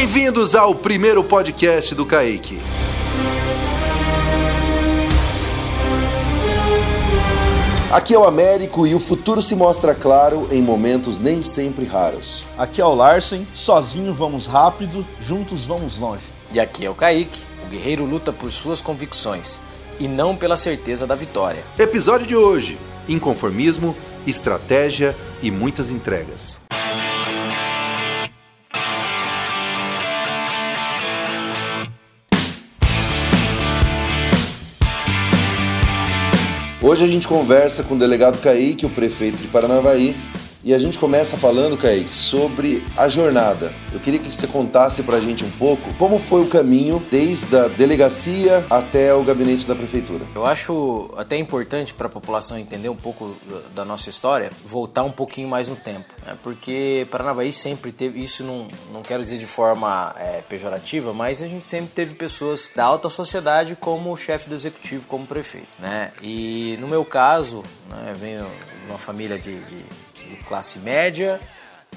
Bem-vindos ao primeiro podcast do Kaique. Aqui é o Américo e o futuro se mostra claro em momentos nem sempre raros. Aqui é o Larsen, sozinho vamos rápido, juntos vamos longe. E aqui é o Kaique, o guerreiro luta por suas convicções e não pela certeza da vitória. Episódio de hoje: inconformismo, estratégia e muitas entregas. Hoje a gente conversa com o delegado Kaique, o prefeito de Paranavaí, e a gente começa falando, Kaique, sobre a jornada. Eu queria que você contasse pra gente um pouco como foi o caminho desde a delegacia até o gabinete da prefeitura. Eu acho até importante para a população entender um pouco da nossa história, voltar um pouquinho mais no tempo. Né? Porque Paranavaí sempre teve, isso não, não quero dizer de forma é, pejorativa, mas a gente sempre teve pessoas da alta sociedade como chefe do executivo, como prefeito. Né? E no meu caso, né, venho de uma família de, de classe média.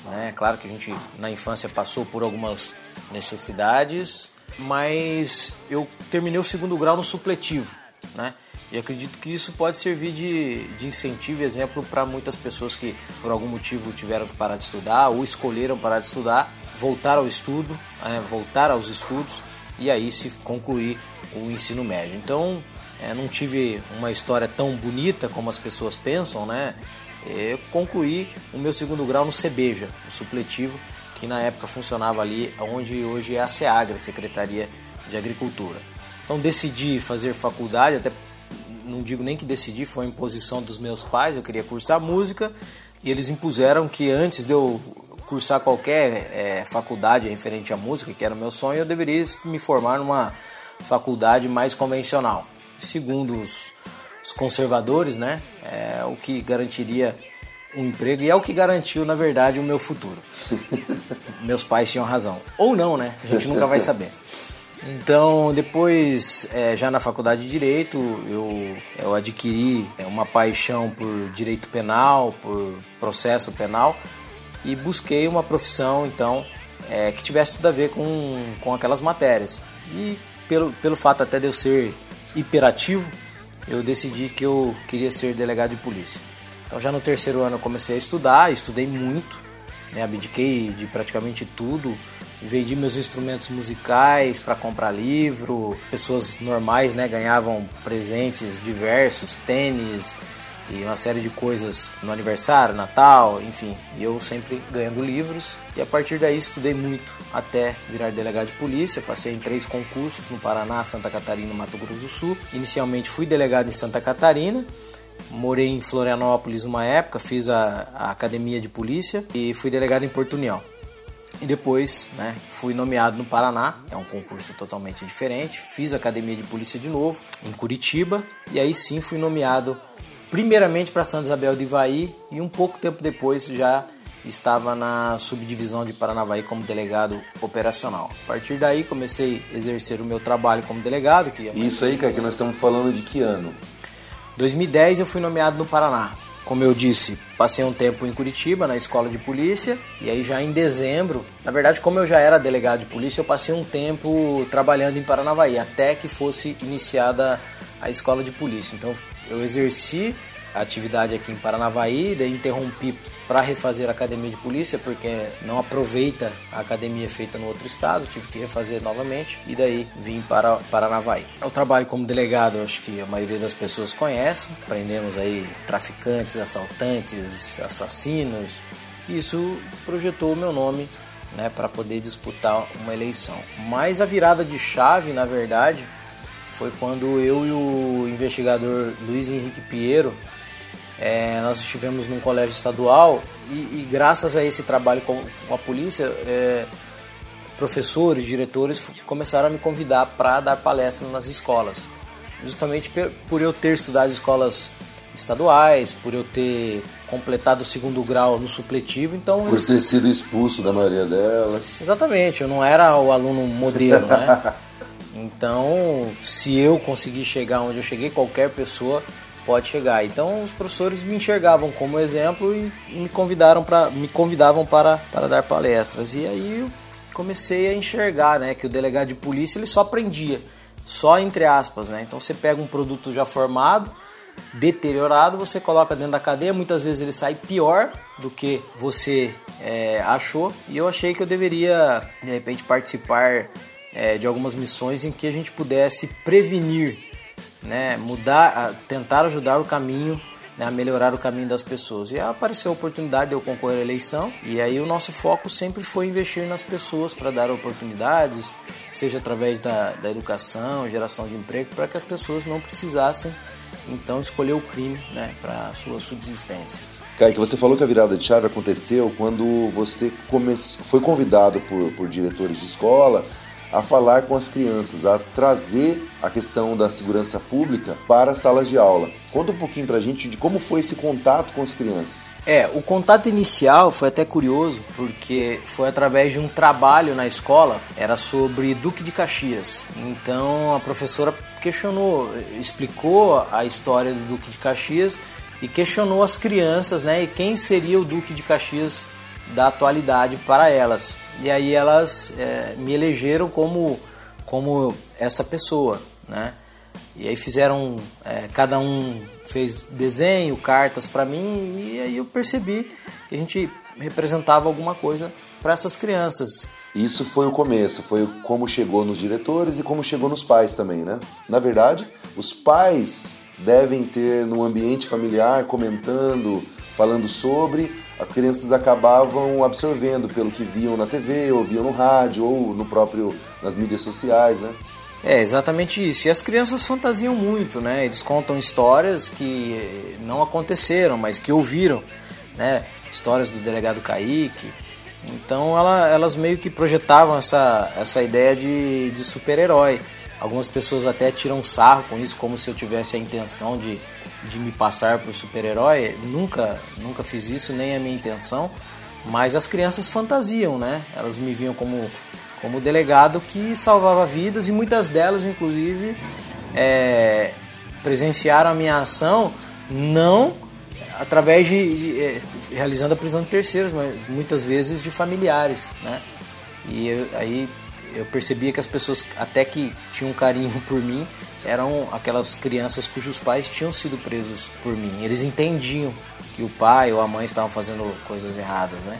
Né? Claro que a gente na infância passou por algumas necessidades, mas eu terminei o segundo grau no supletivo. Né? E acredito que isso pode servir de, de incentivo e exemplo para muitas pessoas que por algum motivo tiveram que parar de estudar ou escolheram parar de estudar, voltar ao estudo, é, voltar aos estudos e aí se concluir o ensino médio. Então, é, não tive uma história tão bonita como as pessoas pensam, né? Eu concluí o meu segundo grau no CBEJA, o supletivo, que na época funcionava ali onde hoje é a SEAGRA, Secretaria de Agricultura. Então decidi fazer faculdade, até não digo nem que decidi, foi a imposição dos meus pais, eu queria cursar música, e eles impuseram que antes de eu cursar qualquer é, faculdade referente à música, que era o meu sonho, eu deveria me formar numa faculdade mais convencional. Segundo os, os conservadores, né? É o que garantiria um emprego e é o que garantiu, na verdade, o meu futuro. Meus pais tinham razão. Ou não, né? A gente nunca vai saber. Então, depois, é, já na faculdade de Direito, eu, eu adquiri é, uma paixão por direito penal, por processo penal e busquei uma profissão, então, é, que tivesse tudo a ver com, com aquelas matérias. E pelo, pelo fato até de eu ser hiperativo, eu decidi que eu queria ser delegado de polícia. Então já no terceiro ano eu comecei a estudar, estudei muito, né, abdiquei de praticamente tudo, vendi meus instrumentos musicais para comprar livro, pessoas normais né, ganhavam presentes diversos, tênis, e uma série de coisas no aniversário, Natal, enfim. E eu sempre ganhando livros. E a partir daí estudei muito até virar delegado de polícia. Passei em três concursos no Paraná, Santa Catarina e Mato Grosso do Sul. Inicialmente fui delegado em Santa Catarina. Morei em Florianópolis uma época, fiz a, a academia de polícia e fui delegado em Porto União. E depois, né, fui nomeado no Paraná, é um concurso totalmente diferente. Fiz academia de polícia de novo em Curitiba e aí sim fui nomeado primeiramente para Santa Isabel de Ivaí e um pouco tempo depois já estava na subdivisão de Paranavaí como delegado operacional. A partir daí comecei a exercer o meu trabalho como delegado. Que é Isso aí, cara, que nós estamos falando de que ano? 2010 eu fui nomeado no Paraná. Como eu disse, passei um tempo em Curitiba, na escola de polícia, e aí já em dezembro, na verdade, como eu já era delegado de polícia, eu passei um tempo trabalhando em Paranavaí, até que fosse iniciada a escola de polícia. Então eu exerci a atividade aqui em Paranavaí, daí interrompi para refazer a academia de polícia, porque não aproveita a academia feita no outro estado, tive que refazer novamente e daí vim para Paranavaí. Eu trabalho como delegado, acho que a maioria das pessoas conhece, prendemos aí traficantes, assaltantes, assassinos, isso projetou o meu nome né, para poder disputar uma eleição. Mas a virada de chave, na verdade, foi quando eu e o investigador Luiz Henrique Piero é, nós estivemos num colégio estadual e, e, graças a esse trabalho com, a polícia, é, professores, diretores começaram a me convidar para dar palestra nas escolas. Justamente por eu ter estudado escolas estaduais, por eu ter completado o segundo grau no supletivo, então... Por ter sido expulso da maioria delas. Exatamente, eu não era o aluno modelo, né? Então, se eu conseguir chegar onde eu cheguei, qualquer pessoa pode chegar. Então, os professores me enxergavam como exemplo e, e me convidaram para me convidavam para, para dar palestras. E aí comecei a enxergar, né, que o delegado de polícia ele só prendia, só entre aspas, né? Então você pega um produto já formado, deteriorado, você coloca dentro da cadeia, muitas vezes ele sai pior do que você é, achou. E eu achei que eu deveria, de repente, participar é, de algumas missões em que a gente pudesse prevenir, né, mudar, tentar ajudar o caminho né, a melhorar o caminho das pessoas. E apareceu a oportunidade de eu concorrer à eleição, e aí o nosso foco sempre foi investir nas pessoas para dar oportunidades, seja através da, da educação, geração de emprego, para que as pessoas não precisassem então escolher o crime né, para sua subsistência. Kaique, você falou que a virada de chave aconteceu quando você come... foi convidado por, por diretores de escola a falar com as crianças, a trazer a questão da segurança pública para as salas de aula. Conta um pouquinho para a gente de como foi esse contato com as crianças. É, o contato inicial foi até curioso, porque foi através de um trabalho na escola, era sobre Duque de Caxias. Então a professora questionou, explicou a história do Duque de Caxias e questionou as crianças, né, e quem seria o Duque de Caxias da atualidade para elas. E aí elas é, me elegeram como, como essa pessoa, né? E aí fizeram, é, cada um fez desenho, cartas para mim, e aí eu percebi que a gente representava alguma coisa para essas crianças. Isso foi o começo, foi como chegou nos diretores e como chegou nos pais também, né? Na verdade, os pais devem ter no ambiente familiar comentando, falando sobre, as crianças acabavam absorvendo pelo que viam na TV, ouviam no rádio ou no próprio nas mídias sociais, né? É exatamente isso. E as crianças fantasiam muito, né? Eles contam histórias que não aconteceram, mas que ouviram, né? Histórias do delegado Kaique. Então ela, elas meio que projetavam essa, essa ideia de, de super-herói. Algumas pessoas até tiram sarro com isso, como se eu tivesse a intenção de, de me passar por super-herói. Nunca, nunca fiz isso, nem é minha intenção. Mas as crianças fantasiam, né? Elas me viam como, como delegado que salvava vidas e muitas delas, inclusive, é, presenciaram a minha ação não através de, de, é, realizando a prisão de terceiros, mas muitas vezes de familiares, né? E eu, aí eu percebia que as pessoas até que tinham um carinho por mim eram aquelas crianças cujos pais tinham sido presos por mim. Eles entendiam que o pai ou a mãe estavam fazendo coisas erradas, né?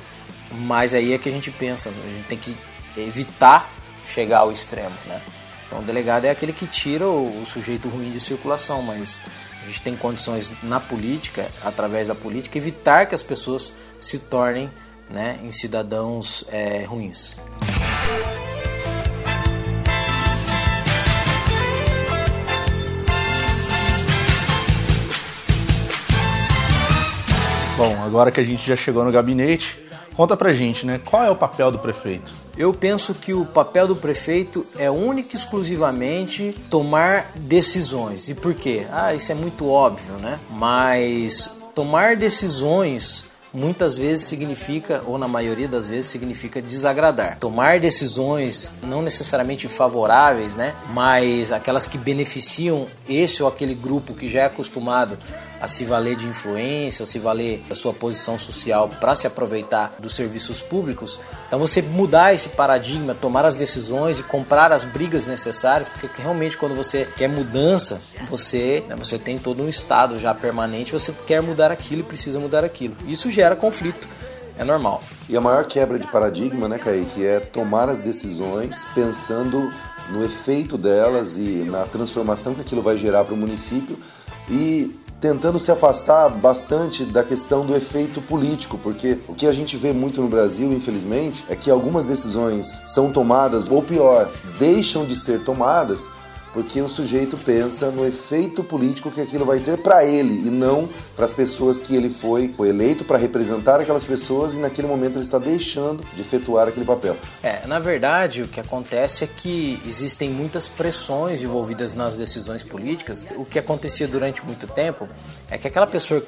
Mas aí é que a gente pensa, a gente tem que evitar chegar ao extremo, né? Então o delegado é aquele que tira o, sujeito ruim de circulação, mas a gente tem condições na política, através da política, evitar que as pessoas se tornem né, em cidadãos é, ruins. Bom, agora que a gente já chegou no gabinete, conta pra gente, né? Qual é o papel do prefeito? Eu penso que o papel do prefeito é único e exclusivamente tomar decisões. E por quê? Ah, isso é muito óbvio, né? Mas tomar decisões muitas vezes significa, ou na maioria das vezes, significa desagradar. Tomar decisões não necessariamente favoráveis, né? Mas aquelas que beneficiam esse ou aquele grupo que já é acostumado a se valer de influência, ou se valer da sua posição social para se aproveitar dos serviços públicos. Então você mudar esse paradigma, tomar as decisões e comprar as brigas necessárias, porque realmente quando você quer mudança, você, né, você tem todo um estado já permanente, você quer mudar aquilo e precisa mudar aquilo. Isso gera conflito, é normal. E a maior quebra de paradigma, né, Kaique, é tomar as decisões pensando no efeito delas e na transformação que aquilo vai gerar para o município e tentando se afastar bastante da questão do efeito político, porque o que a gente vê muito no Brasil, infelizmente, é que algumas decisões são tomadas, ou pior, deixam de ser tomadas porque o sujeito pensa no efeito político que aquilo vai ter para ele e não para as pessoas que ele foi, foi eleito para representar aquelas pessoas e naquele momento ele está deixando de efetuar aquele papel. É, na verdade, o que acontece é que existem muitas pressões envolvidas nas decisões políticas. O que acontecia durante muito tempo é que aquela pessoa,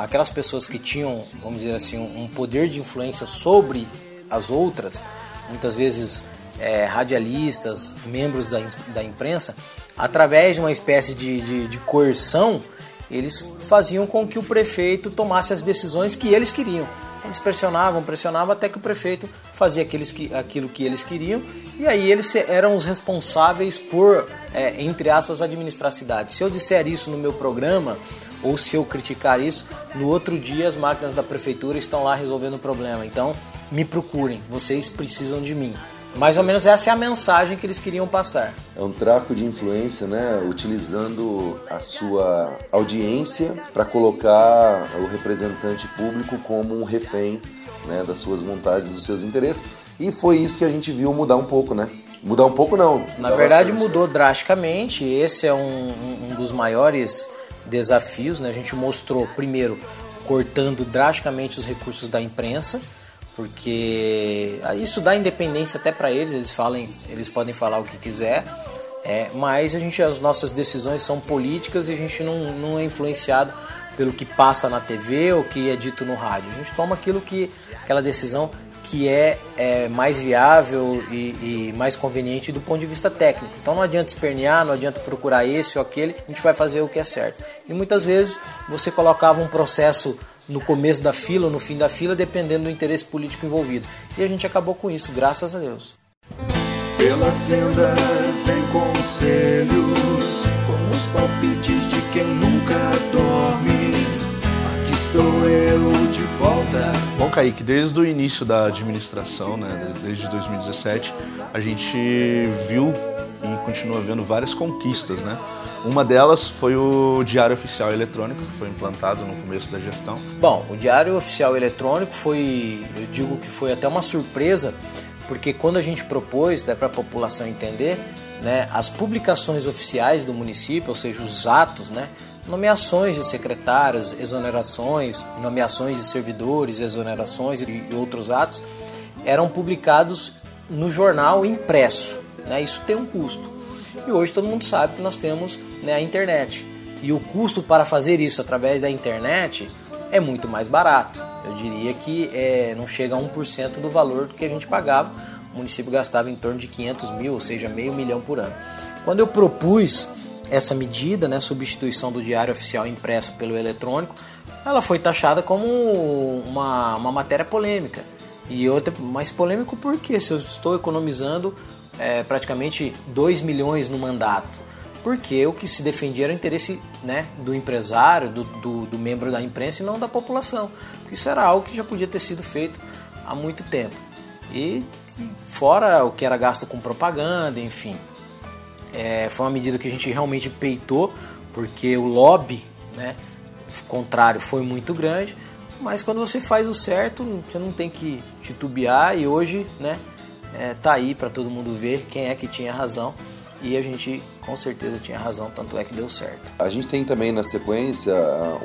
aquelas pessoas que tinham, vamos dizer assim, um poder de influência sobre as outras, muitas vezes é, radialistas, membros da, da imprensa, através de uma espécie de, de, de coerção, eles faziam com que o prefeito tomasse as decisões que eles queriam. Então eles pressionavam, pressionavam até que o prefeito fazia aqueles que, aquilo que eles queriam e aí eles eram os responsáveis por, é, entre aspas, administrar a cidade. Se eu disser isso no meu programa ou se eu criticar isso, no outro dia as máquinas da prefeitura estão lá resolvendo o problema. Então me procurem, vocês precisam de mim. Mais ou menos essa é a mensagem que eles queriam passar. É um tráfico de influência, né? Utilizando a sua audiência para colocar o representante público como um refém né, das suas vontades, dos seus interesses. E foi isso que a gente viu mudar um pouco, né? Mudar um pouco não. Na verdade bastante. mudou drasticamente. Esse é um, um dos maiores desafios, né? A gente mostrou primeiro cortando drasticamente os recursos da imprensa porque isso dá independência até para eles, eles falem, eles podem falar o que quiser, é, mas a gente, as nossas decisões são políticas e a gente não, não é influenciado pelo que passa na TV ou que é dito no rádio. A gente toma aquilo que aquela decisão que é, é mais viável e, e, mais conveniente do ponto de vista técnico. Então não adianta espernear, não adianta procurar esse ou aquele, a gente vai fazer o que é certo. E muitas vezes você colocava um processo no começo da fila ou no fim da fila, dependendo do interesse político envolvido. E a gente acabou com isso, graças a Deus. Pelas sendas sem conselhos, com os palpites de quem nunca dorme. Aqui estou eu de volta. Bom, Kaique, desde o início da administração, né, desde 2017, a gente viu e continua vendo várias conquistas, né? Uma delas foi o Diário Oficial Eletrônico, que foi implantado no começo da gestão. Bom, o Diário Oficial Eletrônico foi, eu digo que foi até uma surpresa, porque quando a gente propôs, né, para a população entender, né, as publicações oficiais do município, ou seja, os atos, né, nomeações de secretários, exonerações, nomeações de servidores, exonerações e outros atos, eram publicados no jornal impresso. Né, isso tem um custo. E hoje todo mundo sabe que nós temos né, a internet. E o custo para fazer isso através da internet é muito mais barato. Eu diria que é, não chega a 1% do valor que a gente pagava. O município gastava em torno de 500 mil, ou seja, meio milhão por ano. Quando eu propus essa medida, né, substituição do diário oficial impresso pelo eletrônico, ela foi taxada como uma, uma matéria polêmica. E outra, mais polêmico porque se eu estou economizando é, praticamente 2 milhões no mandato. Porque o que se defendia era o interesse né, do empresário, do, do, do membro da imprensa e não da população. Isso era algo que já podia ter sido feito há muito tempo. E fora o que era gasto com propaganda, enfim. É, foi uma medida que a gente realmente peitou, porque o lobby né, contrário foi muito grande, mas quando você faz o certo, você não tem que titubear e hoje né, é, tá aí para todo mundo ver quem é que tinha razão e a gente com certeza tinha razão, tanto é que deu certo. A gente tem também na sequência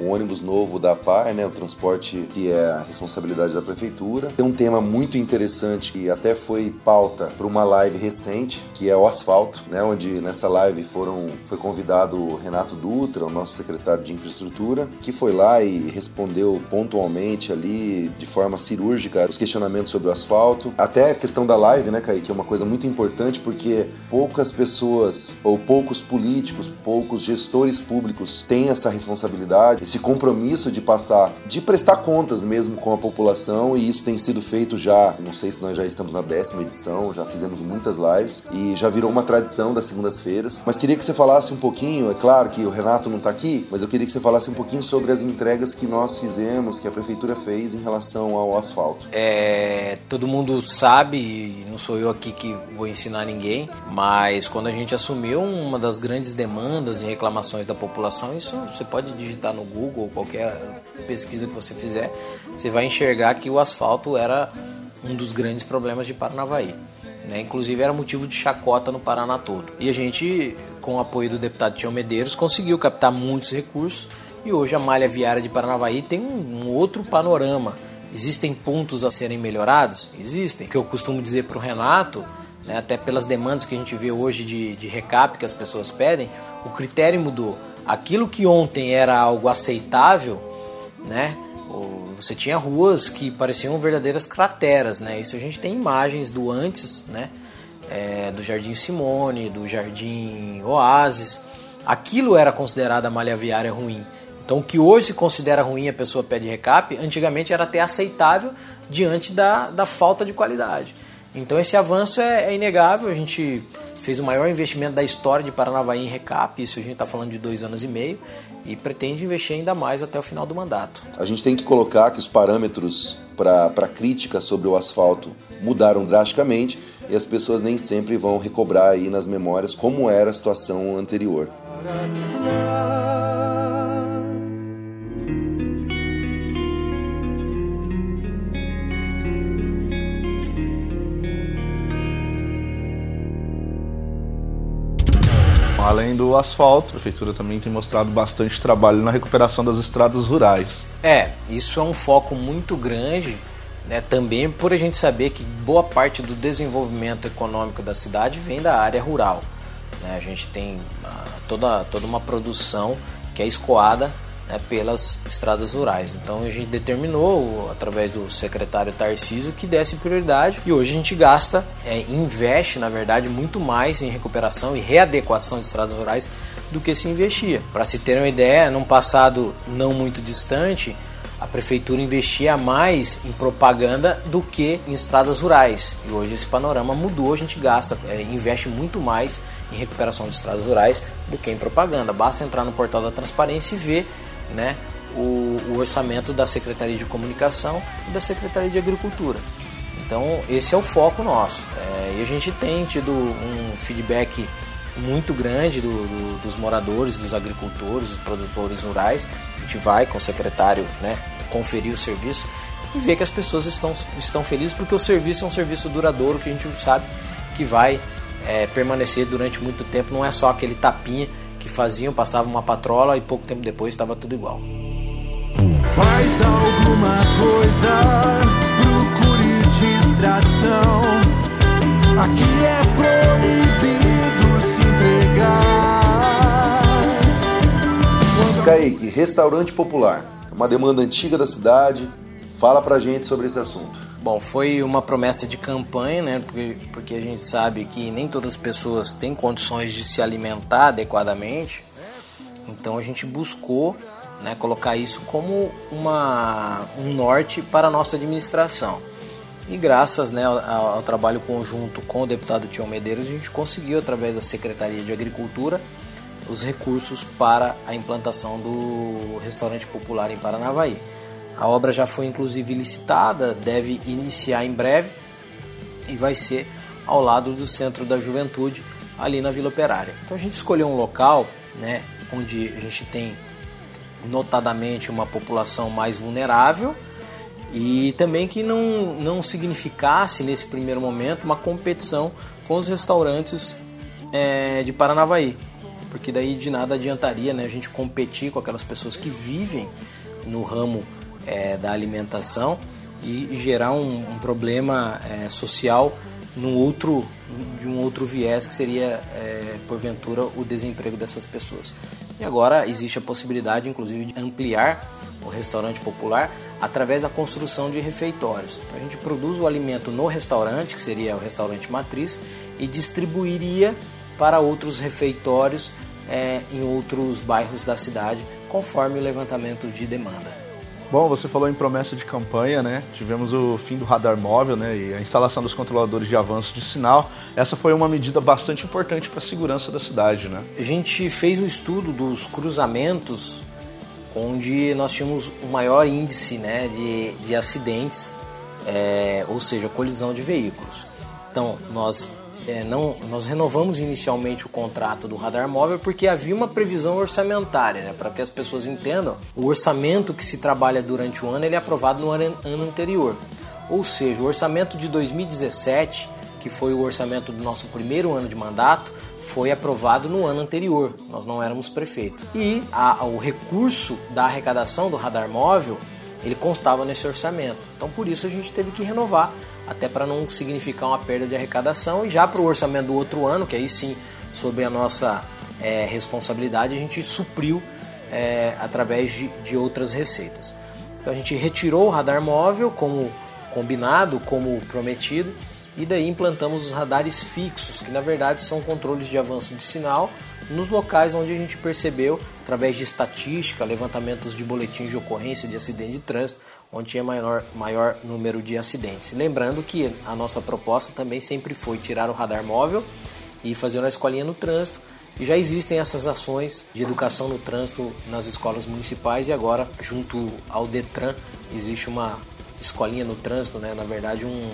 um ônibus novo da PAI, né, o transporte que é a responsabilidade da prefeitura. Tem um tema muito interessante que até foi pauta para uma live recente, que é o asfalto, né, onde nessa live foram foi convidado o Renato Dutra, o nosso secretário de infraestrutura, que foi lá e respondeu pontualmente ali de forma cirúrgica os questionamentos sobre o asfalto. Até a questão da live, né, Kaique, é uma coisa muito importante porque poucas pessoas ou poucos políticos, poucos gestores públicos têm essa responsabilidade, esse compromisso de passar, de prestar contas mesmo com a população e isso tem sido feito já, não sei se nós já estamos na décima edição, já fizemos muitas lives e já virou uma tradição das segundas-feiras. Mas queria que você falasse um pouquinho, é claro que o Renato não está aqui, mas eu queria que você falasse um pouquinho sobre as entregas que nós fizemos, que a prefeitura fez em relação ao asfalto. É, todo mundo sabe, não sou eu aqui que vou ensinar ninguém, mas quando a gente assumiu um uma das grandes demandas e reclamações da população. Isso você pode digitar no Google ou qualquer pesquisa que você fizer, você vai enxergar que o asfalto era um dos grandes problemas de Paranavaí. Né? Inclusive era motivo de chacota no Paraná todo. E a gente, com o apoio do deputado Tião Medeiros, conseguiu captar muitos recursos e hoje a malha viária de Paranavaí tem um, um outro panorama. Existem pontos a serem melhorados? Existem. O que eu costumo dizer para o Renato né, até pelas demandas que a gente vê hoje de, de recap que as pessoas pedem, o critério mudou. Aquilo que ontem era algo aceitável, né, você tinha ruas que pareciam verdadeiras crateras, né? Isso a gente tem imagens do antes, né? É, do Jardim Simone, do Jardim Oasis. Aquilo era considerado a malha viária ruim. Então, o que hoje se considera ruim a pessoa pede recap, antigamente era até aceitável diante da, da falta de qualidade. Então, esse avanço é, é inegável. A gente fez o maior investimento da história de Paranavaí em recap, isso a gente está falando de dois anos e meio, e pretende investir ainda mais até o final do mandato. A gente tem que colocar que os parâmetros para crítica sobre o asfalto mudaram drasticamente e as pessoas nem sempre vão recobrar aí nas memórias como era a situação anterior. Além do asfalto, a prefeitura também tem mostrado bastante trabalho na recuperação das estradas rurais. É, isso é um foco muito grande, né, também por a gente saber que boa parte do desenvolvimento econômico da cidade vem da área rural. Né? A gente tem ah, toda, toda uma produção que é escoada né, pelas estradas rurais. Então a gente determinou, através do secretário Tarcísio, que desse prioridade e hoje a gente gasta, é, investe na verdade muito mais em recuperação e readequação de estradas rurais do que se investia. Para se ter uma ideia, num passado não muito distante, a prefeitura investia mais em propaganda do que em estradas rurais. E hoje esse panorama mudou, a gente gasta, é, investe muito mais em recuperação de estradas rurais do que em propaganda. Basta entrar no portal da transparência e ver né, o, o orçamento da Secretaria de Comunicação e da Secretaria de Agricultura. Então esse é o foco nosso. É, e a gente tem tido um feedback muito grande do, do, dos moradores, dos agricultores, dos produtores rurais. A gente vai com o secretário né, conferir o serviço e ver que as pessoas estão, estão felizes porque o serviço é um serviço duradouro que a gente sabe que vai é, permanecer durante muito tempo. Não é só aquele tapinha que faziam, passavam uma patrola e pouco tempo depois estava tudo igual. Faz alguma coisa, procure distração. Aqui é proibido se entregar. Quando... Kaique, restaurante popular, uma demanda antiga da cidade. Fala pra gente sobre esse assunto. Bom, foi uma promessa de campanha, né? Porque, porque a gente sabe que nem todas as pessoas têm condições de se alimentar adequadamente. Então a gente buscou né, colocar isso como uma, um norte para a nossa administração. E graças né, ao, ao, trabalho conjunto com o deputado Tião Medeiros, a gente conseguiu, através da Secretaria de Agricultura, os recursos para a implantação do restaurante popular em Paranavaí. A obra já foi inclusive licitada, deve iniciar em breve e vai ser ao lado do Centro da Juventude, ali na Vila Operária. Então a gente escolheu um local, né, onde a gente tem notadamente uma população mais vulnerável e também que não, não significasse nesse primeiro momento uma competição com os restaurantes é, de Paranavaí, porque daí de nada adiantaria né, a gente competir com aquelas pessoas que vivem no ramo é, da alimentação e gerar um, um problema é, social num outro, de um outro viés que seria, é, porventura, o desemprego dessas pessoas. E agora existe a possibilidade, inclusive, de ampliar o restaurante popular através da construção de refeitórios. Então, a gente produz o alimento no restaurante, que seria o restaurante matriz, e distribuiria para outros refeitórios é, em outros bairros da cidade, conforme o levantamento de demanda. Bom, você falou em promessa de campanha, né? Tivemos o fim do radar móvel, né? E a instalação dos controladores de avanço de sinal. Essa foi uma medida bastante importante para a segurança da cidade, né? A gente fez um estudo dos cruzamentos onde nós tínhamos o maior índice né, de, de acidentes, é, ou seja, colisão de veículos. Então, nós é, não, nós renovamos inicialmente o contrato do radar móvel porque havia uma previsão orçamentária, né? para que as pessoas entendam. O orçamento que se trabalha durante o ano ele é aprovado no ano, ano anterior. Ou seja, o orçamento de 2017, que foi o orçamento do nosso primeiro ano de mandato, foi aprovado no ano anterior. Nós não éramos prefeito. E a, o recurso da arrecadação do radar móvel ele constava nesse orçamento. Então por isso a gente teve que renovar até para não significar uma perda de arrecadação. E já para o orçamento do outro ano, que aí sim, sobre a nossa é, responsabilidade, a gente supriu é, através de, de outras receitas. Então a gente retirou o radar móvel como combinado, como prometido, e daí implantamos os radares fixos, que na verdade são controles de avanço de sinal nos locais onde a gente percebeu, através de estatística, levantamentos de boletins de ocorrência de acidente de trânsito, onde tinha maior, maior número de acidentes. Lembrando que a nossa proposta também sempre foi tirar o radar móvel e fazer uma escolinha no trânsito. E já existem essas ações de educação no trânsito nas escolas municipais e agora, junto ao Detran, existe uma escolinha no trânsito, né? na verdade, um,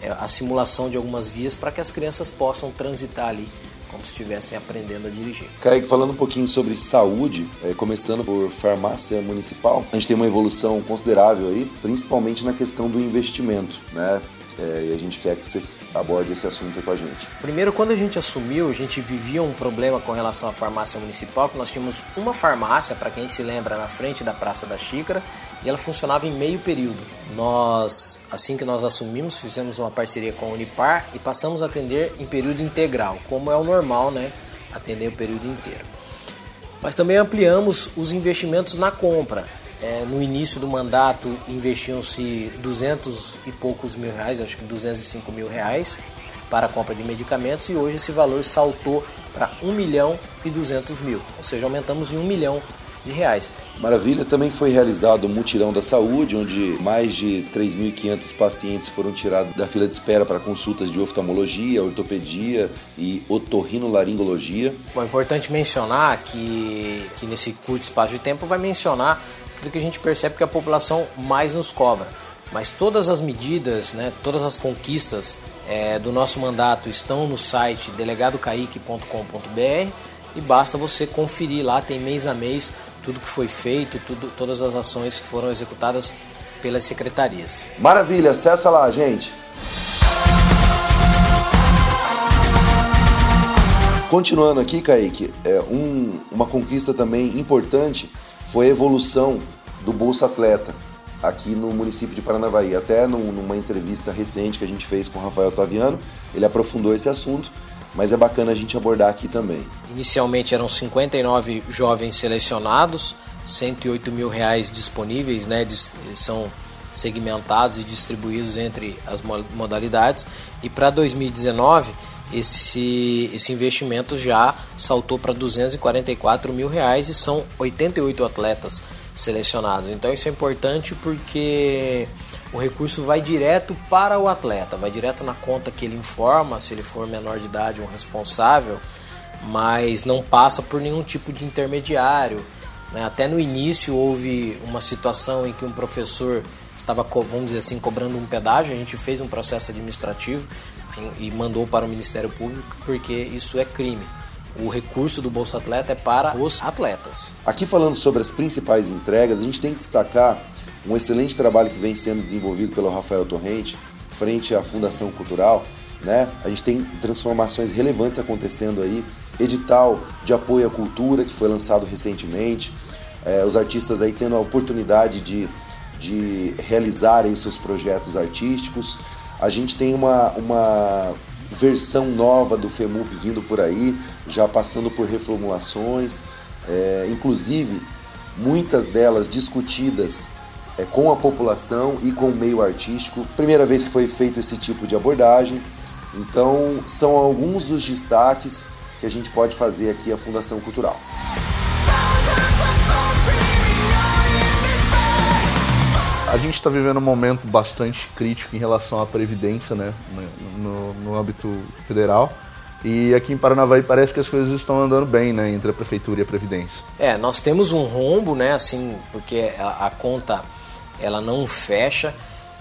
é, a simulação de algumas vias para que as crianças possam transitar ali como se estivessem aprendendo a dirigir. Kaique, falando um pouquinho sobre saúde, é, começando por farmácia municipal, a gente tem uma evolução considerável aí, principalmente na questão do investimento, né? É, e a gente quer que você aborde esse assunto com a gente. Primeiro, quando a gente assumiu, a gente vivia um problema com relação à farmácia municipal, que nós tínhamos uma farmácia, para quem se lembra, na frente da Praça da Xícara, e ela funcionava em meio período. Nós, assim que nós assumimos, fizemos uma parceria com a Unipar e passamos a atender em período integral, como é o normal, né? Atender o período inteiro. Mas também ampliamos os investimentos na compra. É, no início do mandato investiam-se 200 e poucos mil reais, acho que 205 mil reais para a compra de medicamentos e hoje esse valor saltou para 1 milhão e 200 mil, ou seja, aumentamos em 1 milhão de reais. Maravilha, também foi realizado o mutirão da saúde, onde mais de 3.500 pacientes foram tirados da fila de espera para consultas de oftalmologia, ortopedia e otorrinolaringologia. Bom, é importante mencionar que, que nesse curto espaço de tempo vai mencionar aquilo que a gente percebe que a população mais nos cobra. Mas todas as medidas, né, todas as conquistas é, do nosso mandato estão no site delegadocaique.com.br e basta você conferir lá, tem mês a mês tudo que foi feito, tudo, todas as ações que foram executadas pelas secretarias. Maravilha, acessa lá, gente. Continuando aqui, Kaique, é um, uma conquista também importante foi a evolução do Bolsa Atleta aqui no município de Paranavaí. Até numa entrevista recente que a gente fez com o Rafael Taviano, ele aprofundou esse assunto, mas é bacana a gente abordar aqui também. Inicialmente eram 59 jovens selecionados, 108 mil reais disponíveis, né? São segmentados e distribuídos entre as modalidades. E para 2019 esse, esse investimento já saltou para 244 mil reais e são 88 atletas selecionados. Então isso é importante porque o recurso vai direto para o atleta, vai direto na conta que ele informa, se ele for menor de idade, um responsável, mas não passa por nenhum tipo de intermediário. Né? Até no início houve uma situação em que um professor estava, vamos dizer assim, cobrando um pedágio, a gente fez um processo administrativo e mandou para o Ministério Público porque isso é crime. O recurso do Bolsa Atleta é para os atletas. Aqui falando sobre as principais entregas, a gente tem que destacar um excelente trabalho que vem sendo desenvolvido pelo Rafael Torrente frente à Fundação Cultural, né? A gente tem transformações relevantes acontecendo aí, edital de apoio à cultura que foi lançado recentemente, é, os artistas aí tendo a oportunidade de, de realizarem seus projetos artísticos, a gente tem uma, uma versão nova do FEMUP vindo por aí, já passando por reformulações, é, inclusive muitas delas discutidas é, com a população e com o meio artístico. Primeira vez que foi feito esse tipo de abordagem. Então, são alguns dos destaques que a gente pode fazer aqui a Fundação Cultural. A gente está vivendo um momento bastante crítico em relação à previdência, né, no, no âmbito federal. E aqui em Paranavaí parece que as coisas estão andando bem, né, entre a prefeitura e a previdência. É, nós temos um rombo, né, assim, porque a, a conta ela não fecha.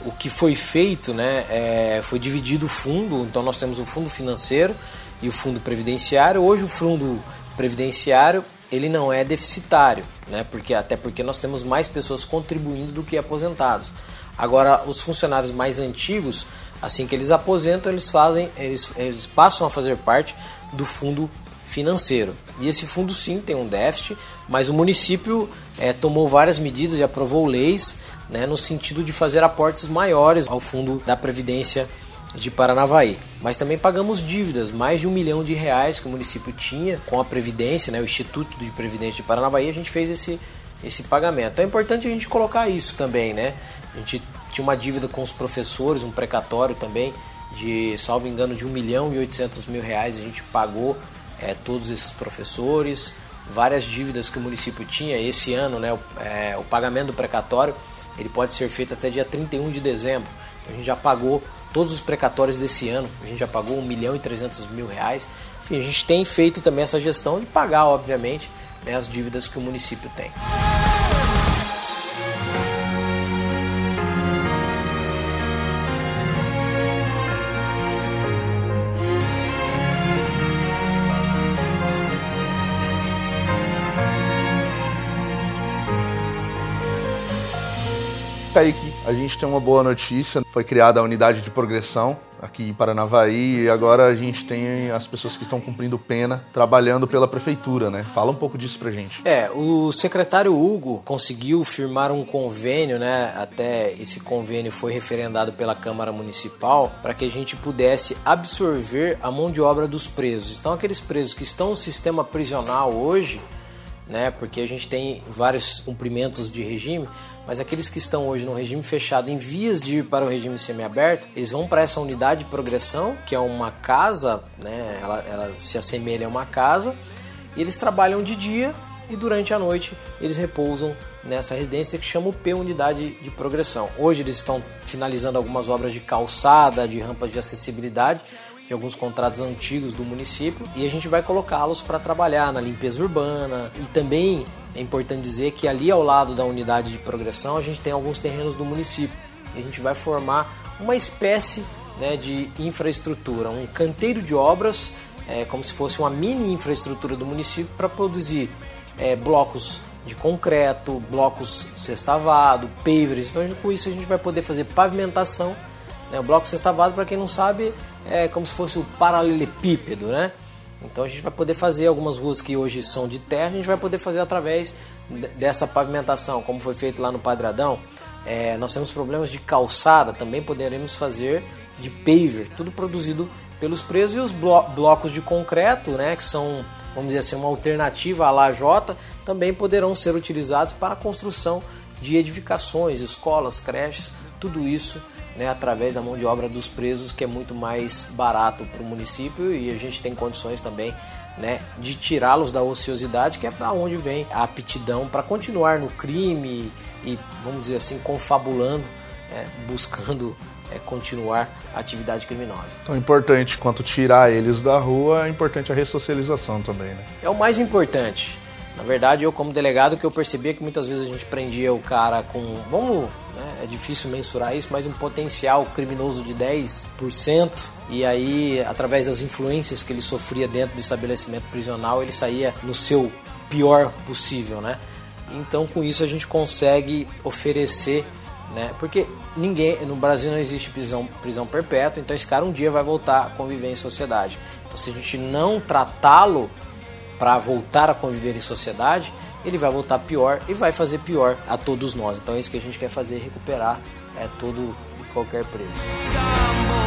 O que foi feito, né, é, foi dividido o fundo. Então nós temos o fundo financeiro e o fundo previdenciário. Hoje o fundo previdenciário ele não é deficitário, né? Porque até porque nós temos mais pessoas contribuindo do que aposentados. Agora, os funcionários mais antigos, assim que eles aposentam, eles fazem, eles, eles passam a fazer parte do fundo financeiro. E esse fundo sim tem um déficit, mas o município é, tomou várias medidas e aprovou leis né, no sentido de fazer aportes maiores ao fundo da previdência de Paranavaí. Mas também pagamos dívidas, mais de um milhão de reais que o município tinha com a Previdência, né, o Instituto de Previdência de Paranavaí, a gente fez esse, esse pagamento. É importante a gente colocar isso também, né? A gente tinha uma dívida com os professores, um precatório também, de, salvo engano, de um milhão e oitocentos mil reais. A gente pagou é, todos esses professores. várias dívidas que o município tinha. Esse ano, né, o, é, o pagamento do precatório ele pode ser feito até dia 31 de dezembro. Então, a gente já pagou todos os precatórios desse ano, a gente já pagou 1 milhão e 300 mil reais. Enfim, a gente tem feito também essa gestão de pagar, obviamente, né, as dívidas que o município tem. Kaique, a gente tem uma boa notícia. Foi criada a unidade de progressão aqui em Paranavaí e agora a gente tem as pessoas que estão cumprindo pena trabalhando pela prefeitura, né? Fala um pouco disso pra gente. É, o secretário Hugo conseguiu firmar um convênio, né? Até esse convênio foi referendado pela Câmara Municipal para que a gente pudesse absorver a mão de obra dos presos. Então, aqueles presos que estão no sistema prisional hoje, né? Porque a gente tem vários cumprimentos de regime, mas aqueles que estão hoje no regime fechado em vias de ir para o regime semiaberto, eles vão para essa unidade de progressão, que é uma casa, né, ela, ela se assemelha a uma casa, e eles trabalham de dia e durante a noite eles repousam nessa residência que chama o P Unidade de Progressão. Hoje eles estão finalizando algumas obras de calçada, de rampas de acessibilidade, de alguns contratos antigos do município e a gente vai colocá-los para trabalhar na limpeza urbana e também é importante dizer que ali ao lado da unidade de progressão a gente tem alguns terrenos do município. E a gente vai formar uma espécie né, de infraestrutura, um canteiro de obras, é, como se fosse uma mini infraestrutura do município para produzir é, blocos de concreto, blocos sextavado, pavers. Então com isso a gente vai poder fazer pavimentação. Né? O bloco sextavado, para quem não sabe, é como se fosse o paralelepípedo, né? Então a gente vai poder fazer algumas ruas que hoje são de terra, a gente vai poder fazer através dessa pavimentação, como foi feito lá no Padradão. É, nós temos problemas de calçada, também poderemos fazer de paver, tudo produzido pelos presos e os blo blocos de concreto, né, que são, vamos dizer assim, uma alternativa à lajota, também poderão ser utilizados para a construção de edificações, escolas, creches, tudo isso né, através da mão de obra dos presos, que é muito mais barato para o município e a gente tem condições também né, de tirá-los da ociosidade, que é para onde vem a aptidão para continuar no crime e, vamos dizer assim, confabulando, é, buscando é, continuar a atividade criminosa. Então, importante quanto tirar eles da rua, é importante a ressocialização também, né? É o mais importante. Na verdade, eu como delegado que eu percebia que muitas vezes a gente prendia o cara com, vamos, né, é difícil mensurar isso, mas um potencial criminoso de 10%, e aí através das influências que ele sofria dentro do estabelecimento prisional, ele saía no seu pior possível, né? Então, com isso a gente consegue oferecer, né? Porque ninguém no Brasil não existe prisão, prisão perpétua, então esse cara um dia vai voltar a conviver em sociedade. Então, se a gente não tratá-lo para voltar a conviver em sociedade, ele vai voltar pior e vai fazer pior a todos nós. Então é isso que a gente quer fazer, recuperar é, todo e qualquer preso.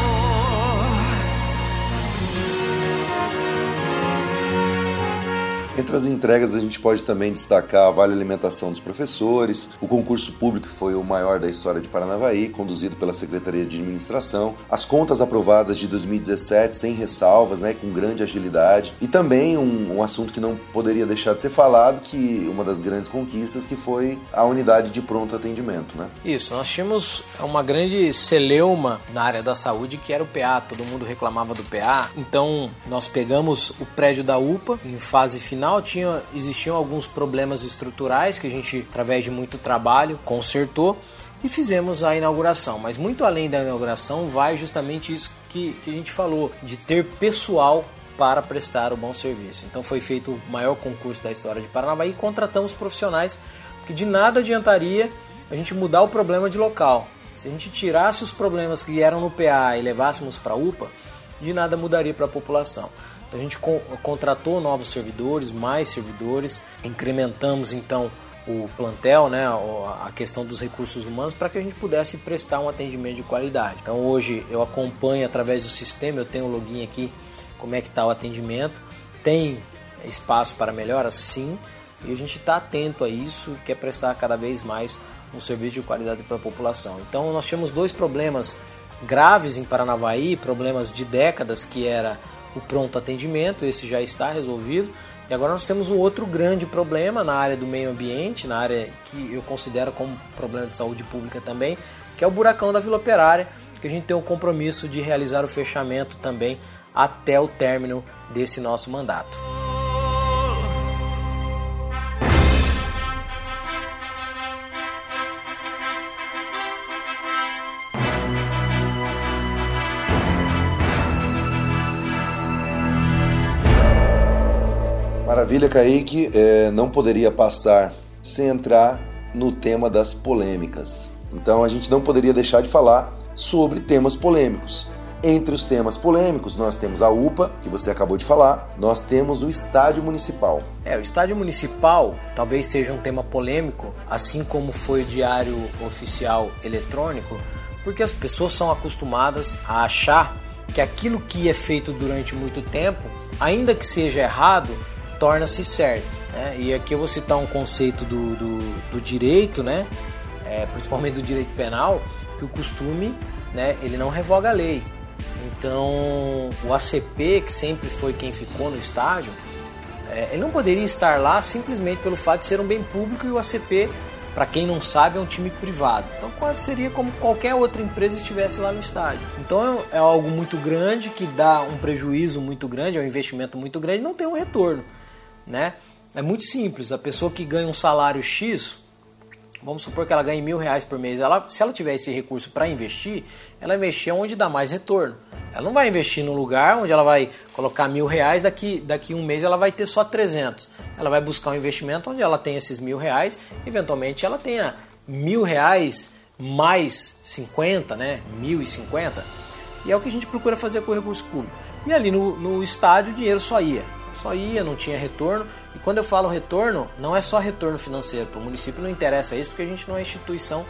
Entre as entregas, a gente pode também destacar a Vale Alimentação dos Professores, o concurso público que foi o maior da história de Paranavaí, conduzido pela Secretaria de Administração, as contas aprovadas de 2017 sem ressalvas, né, com grande agilidade, e também um, um assunto que não poderia deixar de ser falado, que uma das grandes conquistas, que foi a unidade de pronto atendimento. Né? Isso, nós tínhamos uma grande celeuma na área da saúde, que era o PA, todo mundo reclamava do PA, então nós pegamos o prédio da UPA em fase final final tinha, existiam alguns problemas estruturais que a gente, através de muito trabalho, consertou e fizemos a inauguração. Mas muito além da inauguração vai justamente isso que, que a gente falou, de ter pessoal para prestar o bom serviço. Então foi feito o maior concurso da história de Paranavaí e contratamos profissionais, porque de nada adiantaria a gente mudar o problema de local. Se a gente tirasse os problemas que eram no PA e levássemos para a UPA, de nada mudaria para a população. A gente contratou novos servidores, mais servidores, incrementamos então o plantel, né, a questão dos recursos humanos para que a gente pudesse prestar um atendimento de qualidade. Então hoje eu acompanho através do sistema, eu tenho o login aqui, como é que está o atendimento. Tem espaço para melhora? Sim. E a gente está atento a isso quer prestar cada vez mais um serviço de qualidade para a população. Então nós tínhamos dois problemas graves em Paranavaí, problemas de décadas, que era o pronto atendimento, esse já está resolvido, E agora nós temos um outro grande problema na área do meio ambiente, na área que eu considero como problema de saúde pública também, que é o buracão da Vila Operária, que a gente tem o compromisso de realizar o fechamento também até o término desse nosso mandato. Maravilha, Kaique. É, não poderia passar sem entrar no tema das polêmicas. Então a gente não poderia deixar de falar sobre temas polêmicos. Entre os temas polêmicos, nós temos a UPA, que você acabou de falar, nós temos o estádio municipal. É, o estádio municipal talvez seja um tema polêmico, assim como foi o diário oficial eletrônico, porque as pessoas são acostumadas a achar que aquilo que é feito durante muito tempo, ainda que seja errado, torna-se certo. Né? E aqui eu vou citar um conceito do, do, do direito, né? É, principalmente do direito penal, que o costume né, ele não revoga a lei. Então, o ACP, que sempre foi quem ficou no estádio, é, ele não poderia estar lá simplesmente pelo fato de ser um bem público e o ACP, para quem não sabe, é um time privado. Então, quase seria como qualquer outra empresa estivesse lá no estádio. Então, é, algo muito grande que dá um prejuízo muito grande, é um investimento muito grande, não tem um retorno, né? É muito simples. A pessoa que ganha um salário X, Vamos supor que ela ganhe mil reais por mês. Ela, se ela tiver esse recurso para investir, ela investir onde dá mais retorno. Ela não vai investir no lugar onde ela vai colocar mil reais, daqui, daqui um mês ela vai ter só 300. Ela vai buscar um investimento onde ela tem esses mil reais, eventualmente ela tenha mil reais mais 50, né? Mil e cinquenta. E é o que a gente procura fazer com o recurso público. E ali no, no estádio o dinheiro só ia. Só ia, não tinha retorno. E quando eu falo retorno, não é só retorno financeiro. Para o município não interessa isso porque a gente não é instituição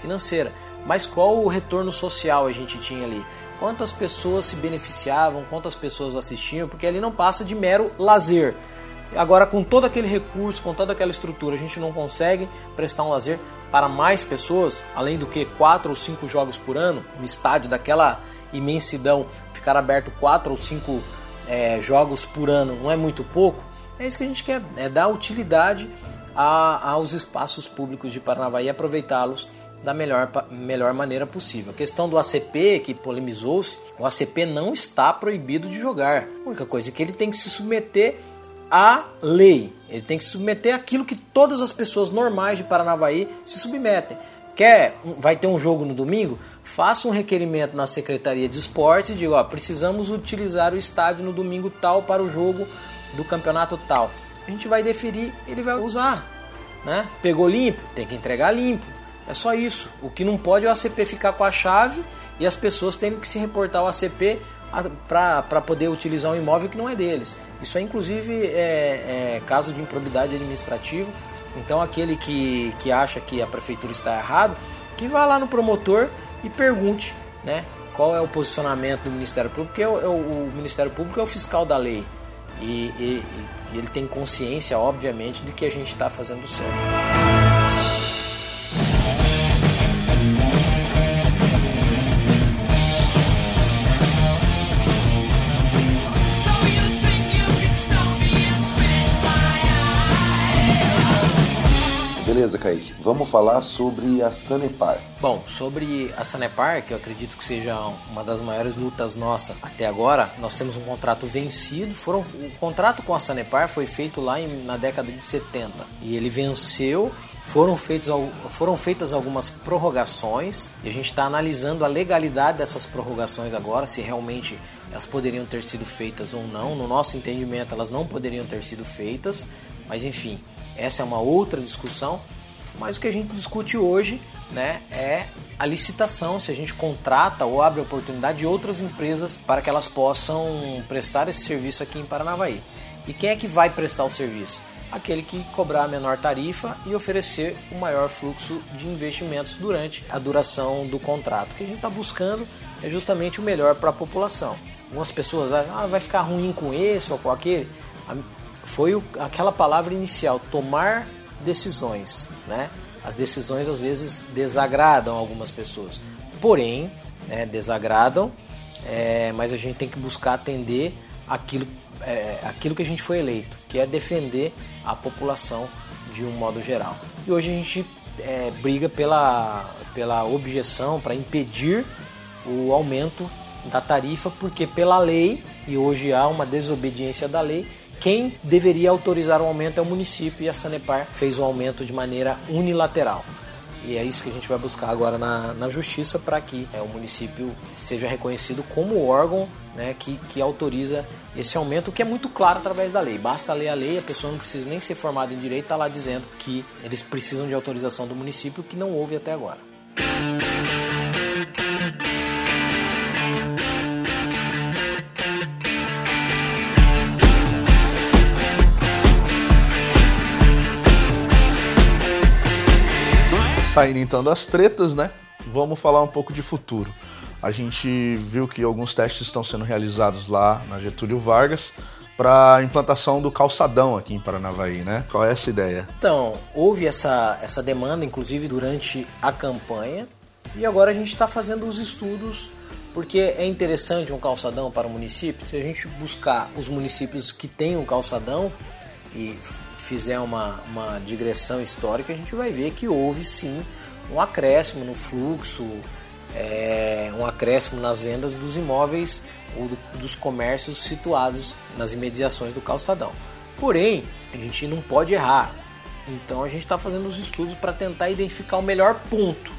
financeira. Mas qual o retorno social a gente tinha ali? Quantas pessoas se beneficiavam, quantas pessoas assistiam, porque ali não passa de mero lazer. Agora, com todo aquele recurso, com toda aquela estrutura, a gente não consegue prestar um lazer para mais pessoas, além do que quatro ou cinco jogos por ano, um estádio daquela imensidão, ficar aberto quatro ou cinco é, jogos por ano não é muito pouco. É isso que a gente quer, é dar utilidade a, aos espaços públicos de Paranavaí e aproveitá-los da melhor, melhor maneira possível. A questão do ACP, que polemizou-se, o ACP não está proibido de jogar. A única coisa é que ele tem que se submeter à lei. Ele tem que se submeter àquilo que todas as pessoas normais de Paranavaí se submetem. Quer, vai ter um jogo no domingo? Faça um requerimento na Secretaria de Esportes e diga, ó, precisamos utilizar o estádio no domingo tal para o jogo do campeonato tal. A gente vai deferir, ele vai usar. Né? Pegou limpo? Tem que entregar limpo. É só isso. O que não pode é o ACP ficar com a chave e as pessoas tendo que se reportar ao ACP para poder utilizar um imóvel que não é deles. Isso é inclusive é, é caso de improbidade administrativa. Então aquele que, que acha que a prefeitura está errado, que vá lá no promotor e pergunte né, qual é o posicionamento do Ministério Público, porque é o, é o Ministério Público é o fiscal da lei. E, e, e ele tem consciência, obviamente, de que a gente está fazendo certo. Beleza, Kaique. Vamos falar sobre a Sanepar. Bom, sobre a Sanepar, que eu acredito que seja uma das maiores lutas nossas até agora, nós temos um contrato vencido. Foram, o contrato com a Sanepar foi feito lá em, na década de 70 e ele venceu foram, feitos, foram feitas algumas prorrogações e a gente está analisando a legalidade dessas prorrogações agora, se realmente elas poderiam ter sido feitas ou não. No nosso entendimento, elas não poderiam ter sido feitas, mas enfim, essa é uma outra discussão. Mas o que a gente discute hoje né, é a licitação, se a gente contrata ou abre oportunidade de outras empresas para que elas possam prestar esse serviço aqui em Paranavaí. E quem é que vai prestar o serviço? Aquele que cobrar a menor tarifa e oferecer o maior fluxo de investimentos durante a duração do contrato. O que a gente está buscando é justamente o melhor para a população. Algumas pessoas acham, ah, vai ficar ruim com esse ou com aquele. Foi aquela palavra inicial, tomar decisões, né? As decisões às vezes desagradam algumas pessoas, porém, né, desagradam, é, mas a gente tem que buscar atender aquilo, é, aquilo que a gente foi eleito, que é defender a população de um modo geral. E hoje a gente é, briga pela, pela objeção, para impedir o aumento da tarifa, porque pela lei, e hoje há uma desobediência da lei, quem deveria autorizar o aumento é o município e a Sanepar fez o aumento de maneira unilateral. E é isso que a gente vai buscar agora na, na justiça para que é, o município seja reconhecido como órgão né, que, que autoriza esse aumento, que é muito claro através da lei. Basta ler a lei, a pessoa não precisa nem ser formada em direito, está lá dizendo que eles precisam de autorização do município, que não houve até agora. Saindo então das tretas, né? Vamos falar um pouco de futuro. A gente viu que alguns testes estão sendo realizados lá na Getúlio Vargas para a implantação do calçadão aqui em Paranavaí, né? Qual é essa ideia? Então, houve essa, essa demanda, inclusive durante a campanha, e agora a gente está fazendo os estudos, porque é interessante um calçadão para o município. Se a gente buscar os municípios que têm um calçadão e fizer uma, uma digressão histórica, a gente vai ver que houve sim um acréscimo no fluxo, é, um acréscimo nas vendas dos imóveis ou do, dos comércios situados nas imediações do calçadão. Porém, a gente não pode errar. Então a gente está fazendo os estudos para tentar identificar o melhor ponto.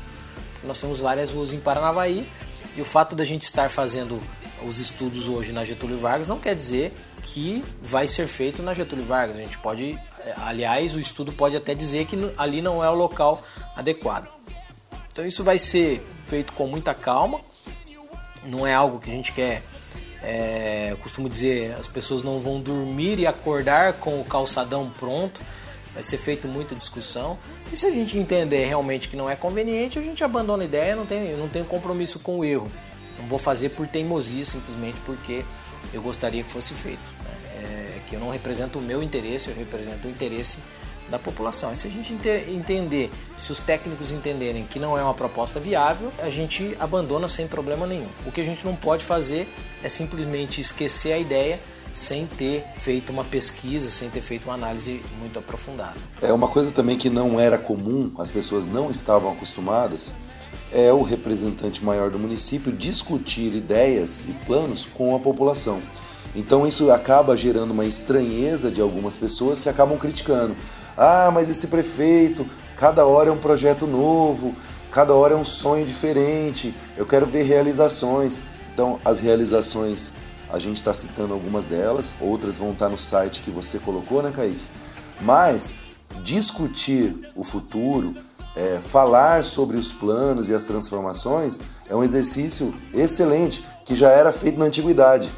Nós temos várias ruas em Paranavaí e o fato da gente estar fazendo os estudos hoje na Getúlio Vargas não quer dizer que vai ser feito na Getúlio Vargas. A gente pode, aliás, o estudo pode até dizer que ali não é o local adequado. Então isso vai ser feito com muita calma. Não é algo que a gente quer. É, eu costumo dizer, as pessoas não vão dormir e acordar com o calçadão pronto. Vai ser feito muita discussão. E se a gente entender realmente que não é conveniente, a gente abandona a ideia, não tem, não tem compromisso com o erro. Não vou fazer por teimosia, simplesmente porque eu gostaria que fosse feito. É, que eu não represento o meu interesse, eu represento o interesse da população. E se a gente entender, se os técnicos entenderem que não é uma proposta viável, a gente abandona sem problema nenhum. O que a gente não pode fazer é simplesmente esquecer a ideia sem ter feito uma pesquisa, sem ter feito uma análise muito aprofundada. É uma coisa também que não era comum, as pessoas não estavam acostumadas, é o representante maior do município discutir ideias e planos com a população. Então isso acaba gerando uma estranheza de algumas pessoas que acabam criticando. Ah, mas esse prefeito, cada hora é um projeto novo, cada hora é um sonho diferente, eu quero ver realizações. Então, as realizações, a gente está citando algumas delas, outras vão estar tá no site que você colocou, né, Kaique? Mas discutir o futuro, é, falar sobre os planos e as transformações é um exercício excelente que já era feito na antiguidade.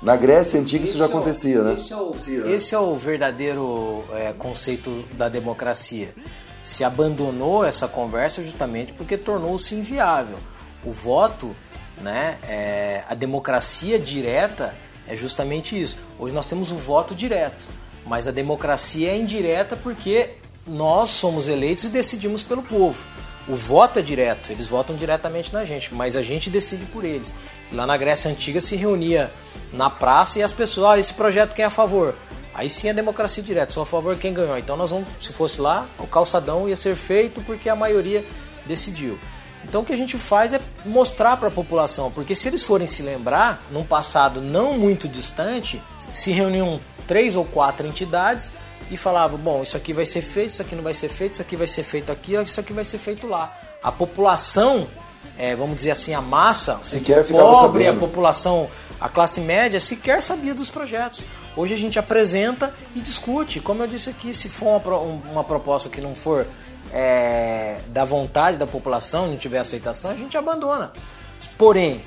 Na Grécia Antiga esse isso já é acontecia, né? Esse é o, esse é o verdadeiro é, conceito da democracia. Se abandonou essa conversa justamente porque tornou-se inviável. O voto, né, é, a democracia direta é justamente isso. Hoje nós temos o voto direto, mas a democracia é indireta porque nós somos eleitos e decidimos pelo povo. O voto é direto, eles votam diretamente na gente, mas a gente decide por eles. Lá na Grécia Antiga se reunia na praça e as pessoas, ah, esse projeto quem é a favor? Aí sim a democracia direta, sou a favor quem ganhou. Então nós vamos, se fosse lá, o calçadão ia ser feito porque a maioria decidiu. Então o que a gente faz é mostrar para a população, porque se eles forem se lembrar, num passado não muito distante, se reuniam três ou quatro entidades e falavam: bom, isso aqui vai ser feito, isso aqui não vai ser feito, isso aqui vai ser feito aqui, isso aqui vai ser feito lá. A população, é, vamos dizer assim, a massa, sequer o pobre, a população, a classe média, sequer sabia dos projetos. Hoje a gente apresenta e discute. Como eu disse aqui, se for uma, uma proposta que não for é, da vontade da população, não tiver aceitação, a gente abandona. Porém,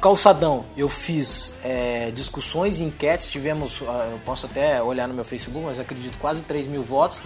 calçadão, eu fiz é, discussões e enquetes, tivemos, ah, eu posso até olhar no meu Facebook, mas acredito quase 3 mil votos,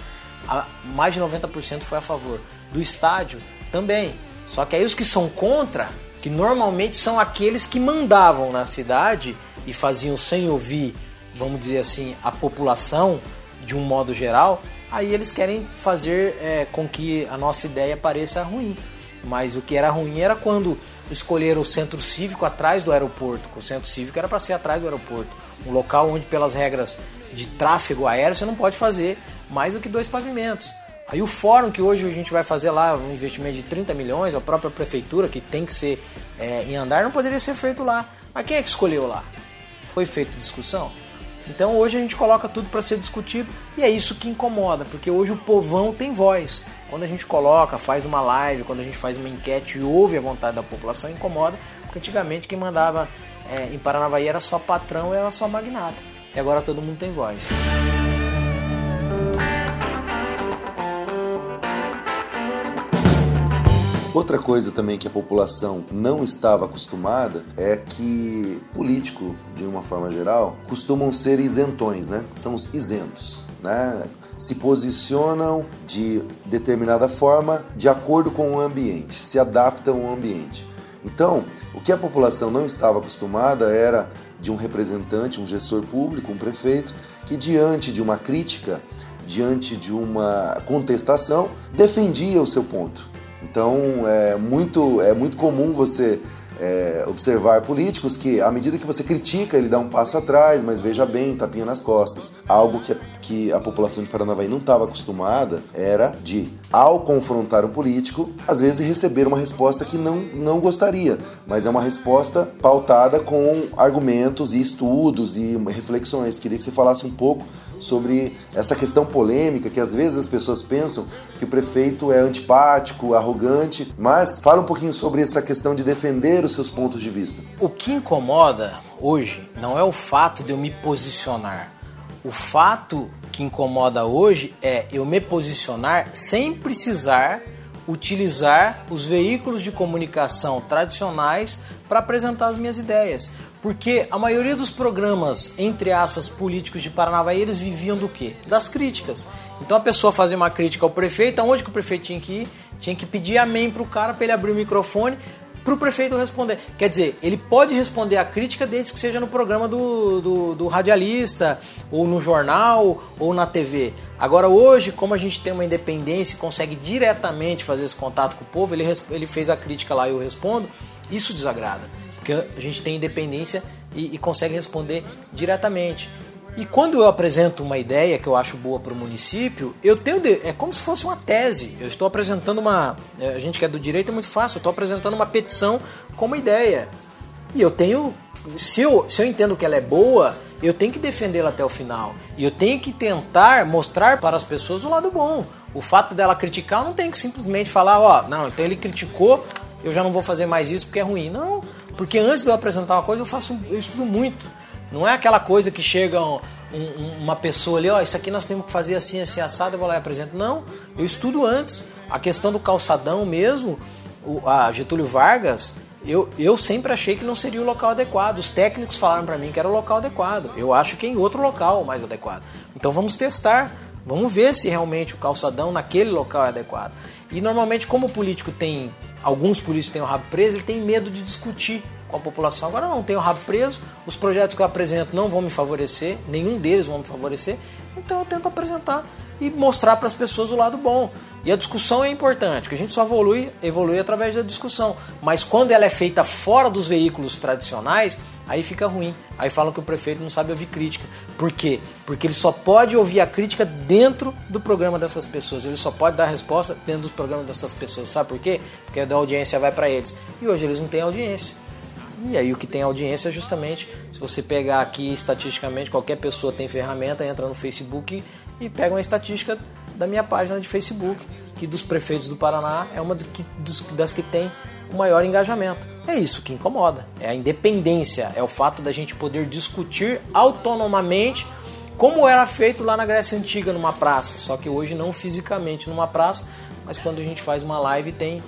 mais de 90% foi a favor. Do estádio, também. Só que aí os que são contra, que normalmente são aqueles que mandavam na cidade e faziam sem ouvir, vamos dizer assim, a população de um modo geral, aí eles querem fazer é, com que a nossa ideia pareça ruim. Mas o que era ruim era quando escolheram o centro cívico atrás do aeroporto, o centro cívico era para ser atrás do aeroporto, um local onde pelas regras de tráfego aéreo você não pode fazer mais do que dois pavimentos. Aí o fórum que hoje a gente vai fazer lá, um investimento de 30 milhões, a própria prefeitura, que tem que ser é, em andar, não poderia ser feito lá. Mas quem é que escolheu lá? Foi feita discussão? Então hoje a gente coloca tudo para ser discutido e é isso que incomoda, porque hoje o povão tem voz. Quando a gente coloca, faz uma live, quando a gente faz uma enquete e ouve a vontade da população, incomoda, porque antigamente quem mandava é, em Paranavaí era só patrão, era só magnata. E agora todo mundo tem voz. Outra coisa também que a população não estava acostumada é que político, de uma forma geral, costumam ser isentões, né? São os isentos, né? Se posicionam de determinada forma de acordo com o ambiente, se adaptam ao ambiente. Então, o que a população não estava acostumada era de um representante, um gestor público, um prefeito, que diante de uma crítica, diante de uma contestação, defendia o seu ponto. Então é muito, é muito comum você é, observar políticos que, à medida que você critica, ele dá um passo atrás, mas veja bem, tapinha nas costas. Algo que, que a população de Paranavaí não estava acostumada era de, ao confrontar um político, às vezes receber uma resposta que não, não gostaria, mas é uma resposta pautada com argumentos e estudos e reflexões. Queria que você falasse um pouco sobre essa questão polêmica que às vezes as pessoas pensam que o prefeito é antipático, arrogante, mas fala um pouquinho sobre essa questão de defender os seus pontos de vista. O que incomoda hoje não é o fato de eu me posicionar. O fato que incomoda hoje é eu me posicionar sem precisar utilizar os veículos de comunicação tradicionais para apresentar as minhas ideias. Porque a maioria dos programas, entre aspas, políticos de Paranavaí, eles viviam do quê? Das críticas. Então a pessoa fazia uma crítica ao prefeito, aonde que o prefeito tinha que ir? Tinha que pedir amém para o cara para ele abrir o microfone para o prefeito responder. Quer dizer, ele pode responder a crítica desde que seja no programa do, do, do, radialista, ou no jornal, ou na TV. Agora, hoje, como a gente tem uma independência e consegue diretamente fazer esse contato com o povo, ele, ele fez a crítica lá e eu respondo, isso desagrada porque a gente tem independência e, e consegue responder diretamente. E quando eu apresento uma ideia que eu acho boa para o município, eu tenho de, é como se fosse uma tese. Eu estou apresentando uma, é, a gente que é do direito é muito fácil. Eu estou apresentando uma petição com uma ideia e eu tenho, se eu, se eu entendo que ela é boa, eu tenho que defendê-la até o final e eu tenho que tentar mostrar para as pessoas o lado bom. O fato dela criticar, não tem que simplesmente falar, ó, não, então ele criticou, eu já não vou fazer mais isso porque é ruim. Não, porque antes de eu apresentar uma coisa, eu faço, eu estudo muito. Não é aquela coisa que chega um, um, uma pessoa ali, ó, oh, isso aqui nós temos que fazer assim, assim, assado, eu vou lá e apresento. Não, eu estudo antes. A questão do calçadão mesmo, o, a Getúlio Vargas, eu, eu sempre achei que não seria o local adequado. Os técnicos falaram para mim que era o local adequado. Eu acho que é em outro local mais adequado. Então vamos testar. Vamos ver se realmente o calçadão naquele local é adequado. E normalmente, como o político tem alguns políticos têm o rabo preso, ele tem medo de discutir com a população. Agora não, tenho o rabo preso, os projetos que eu apresento não vão me favorecer, nenhum deles vão me favorecer, então eu tento apresentar e mostrar para as pessoas o lado bom. E a discussão é importante, porque a gente só evolui, evolui através da discussão. Mas quando ela é feita fora dos veículos tradicionais, aí fica ruim. Aí falam que o prefeito não sabe ouvir crítica. Por quê? Porque ele só pode ouvir a crítica dentro do programa dessas pessoas. Ele só pode dar resposta dentro do programa dessas pessoas. Sabe por quê? Porque a audiência vai para eles. E hoje eles não têm audiência. E aí o que tem audiência é justamente, se você pegar aqui estatisticamente, qualquer pessoa tem ferramenta, entra no Facebook e pega uma estatística da minha página de Facebook, que dos prefeitos do Paraná é uma das que tem o maior engajamento. É isso que incomoda, é a independência, é o fato da gente poder discutir autonomamente como era feito lá na Grécia Antiga numa praça, só que hoje não fisicamente numa praça, mas quando a gente faz uma live tem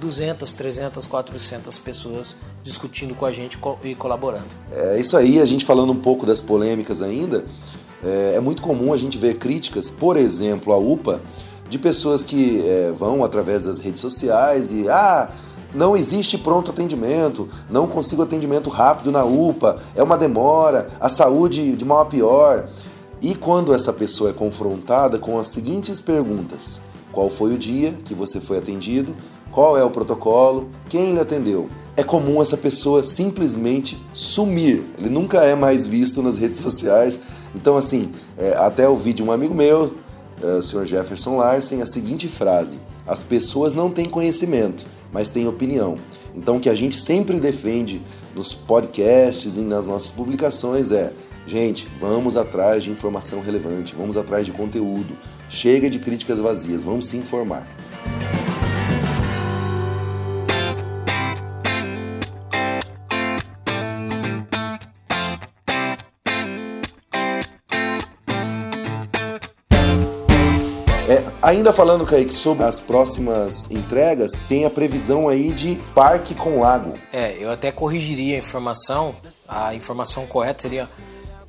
200, 300, 400 pessoas discutindo com a gente e colaborando. É isso aí, a gente falando um pouco das polêmicas ainda, é, é muito comum a gente ver críticas, por exemplo, à UPA, de pessoas que é, vão através das redes sociais e ah, não existe pronto atendimento, não consigo atendimento rápido na UPA, é uma demora, a saúde de mal a pior. E quando essa pessoa é confrontada com as seguintes perguntas: qual foi o dia que você foi atendido? Qual é o protocolo? Quem lhe atendeu? É comum essa pessoa simplesmente sumir. Ele nunca é mais visto nas redes sociais. Então, assim, é, até ouvi de um amigo meu, é, o Sr. Jefferson Larsen, a seguinte frase: As pessoas não têm conhecimento, mas têm opinião. Então, o que a gente sempre defende nos podcasts e nas nossas publicações é: gente, vamos atrás de informação relevante, vamos atrás de conteúdo. Chega de críticas vazias, vamos se informar. Ainda falando, Kaique, sobre as próximas entregas, tem a previsão aí de parque com lago. É, eu até corrigiria a informação. A informação correta seria